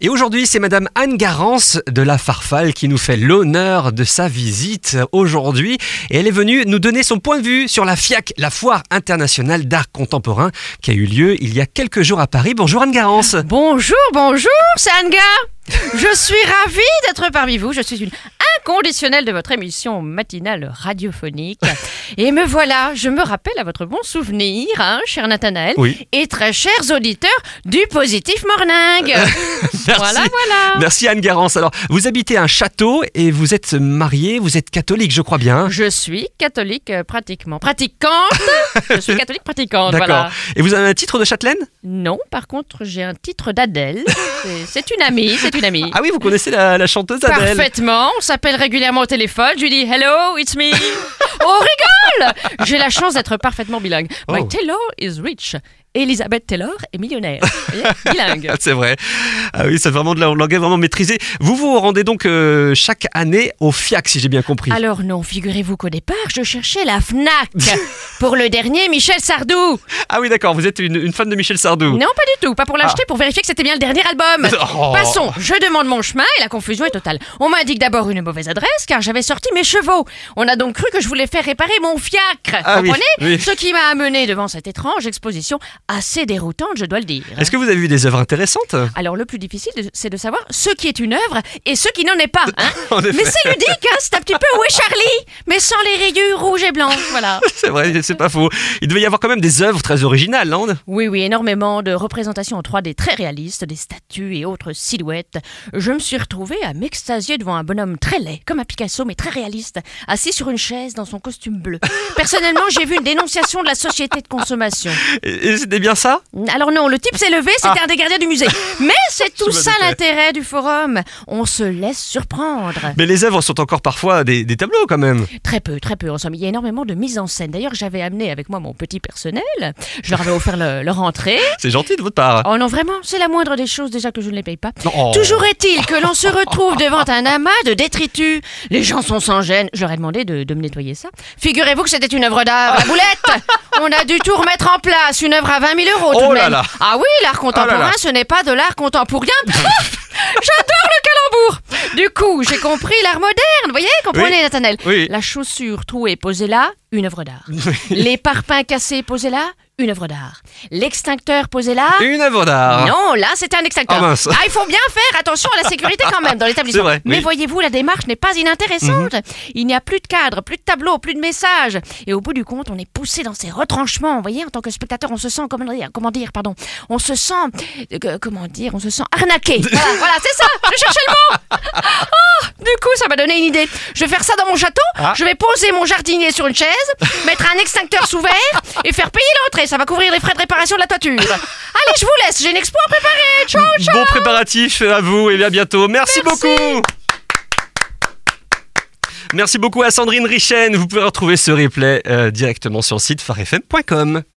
Et aujourd'hui, c'est Madame Anne Garance de la Farfalle qui nous fait l'honneur de sa visite aujourd'hui. Et elle est venue nous donner son point de vue sur la FIAC, la Foire internationale d'art contemporain, qui a eu lieu il y a quelques jours à Paris. Bonjour Anne Garance. Bonjour, bonjour, c'est Anga. Je suis ravie d'être parmi vous. Je suis une inconditionnelle de votre émission matinale radiophonique. Et me voilà, je me rappelle à votre bon souvenir, hein, cher Nathanaël, Oui. et très chers auditeurs du Positif Morning. Merci. Voilà, voilà. Merci Anne Garance. Alors, vous habitez un château et vous êtes mariée, vous êtes catholique, je crois bien. Je suis catholique euh, pratiquement. Pratiquante Je suis catholique pratiquante, D'accord. voilà. Et vous avez un titre de châtelaine? Non, par contre, j'ai un titre d'Adèle. C'est- C'est une amie, c'est une amie. Ah oui, vous connaissez la, la chanteuse Adèle Parfaitement, on s'appelle régulièrement au téléphone, je lui dis hello, it's me. oh, rigole J'ai la chance d'être parfaitement bilingue. My Oh. Taylor is rich. Elizabeth Taylor est millionnaire. Bilingue. Ah, C'est vrai. Ah oui, c'est vraiment de la langue vraiment maîtrisée. Vous vous rendez donc euh, chaque année au FIAC, si j'ai bien compris. Alors non, figurez-vous qu'au départ, je cherchais la FNAC pour le dernier Michel Sardou. Ah oui, d'accord, vous êtes une, une fan de Michel Sardou. Non, pas du tout, pas pour l'acheter, pour vérifier que c'était bien le dernier album. Oh. Passons, je demande mon chemin et la confusion est totale. On m'indique d'abord une mauvaise adresse car j'avais sorti mes chevaux. On a donc cru que je voulais faire réparer mon fiacre. Ah comprenez? oui. Ce qui m'a amené devant cette étrange exposition assez déroutante, je dois le dire. Est-ce que vous avez vu des œuvres intéressantes? Alors le plus difficile, c'est de savoir ce qui est une œuvre et ce qui n'en est pas. hein. Mais c'est ludique, hein, c'est un petit peu Où est Charlie? Mais sans les rayures rouges et blanches, voilà. C'est vrai, c'est pas faux. Il devait y avoir quand même des œuvres très originales, non? Oui, oui, énormément de représentations en 3D très réalistes, des statues et autres silhouettes. Je me suis retrouvée à m'extasier devant un bonhomme très laid, comme un Picasso, mais très réaliste, assis sur une chaise dans son costume bleu. Personnellement, j'ai vu une dénonciation de la société de consommation. Et, c'était bien ça? Alors non, le type s'est levé, c'était un des gardiens du musée. Mais c'est tout ça l'intérêt du forum. On se laisse surprendre. Mais les œuvres sont encore parfois des, des tableaux quand même. Très peu, très peu. En somme, il y a énormément de mise en scène. D'ailleurs, j'avais amené avec moi mon petit personnel. Je leur avais offert le- leur entrée. C'est gentil de votre part. Oh non, vraiment, c'est la moindre des choses déjà que je ne les paye pas. Toujours est-il que l'on se retrouve devant un amas de détritus. Les gens sont sans gêne. J'aurais demandé de, de me nettoyer ça. Figurez-vous que c'était une œuvre d'art. La boulette On a dû tout remettre en place. Une œuvre à 20 000 euros tout Oh de là même. là. Ah oui, l'art contemporain, Oh là là. ce n'est pas de l'art contemporain. J'adore le calembour Du coup, j'ai compris l'art moderne. Vous voyez, comprenez, Oui. Oui. La chaussure trouée posée là, une œuvre d'art. Les parpaings cassés posés là, une œuvre d'art. L'extincteur posé là, Une œuvre d'art. non, là, c'était un extincteur. Ah, mince. il faut bien faire attention à la sécurité quand même dans l'établissement. C'est vrai, Mais oui. Mhm. voyez-vous, la démarche n'est pas inintéressante. Il n'y a plus de cadre, plus de tableau, plus de messages. Et au bout du compte, on est poussé dans ces retranchements. Vous voyez, en tant que spectateur, on se sent, comment dire, comment dire pardon, on se sent, euh, comment dire, on se sent arnaqué. Voilà, voilà, c'est ça, je cherchais le mot. Ah, du coup, ça m'a donné une idée. Je vais faire ça dans mon château. Ah. Je vais poser mon jardinier sur une chaise, mettre un extincteur sous verre et faire payer l'entrée. Ça va couvrir les frais de réparation de la toiture. Allez, je vous laisse. J'ai une expo à préparer. Ciao, ciao. Bon préparatif à vous et à bientôt. Merci, Merci. beaucoup. Merci beaucoup à Sandrine Richen. Vous pouvez retrouver ce replay euh, directement sur le site farfm.com.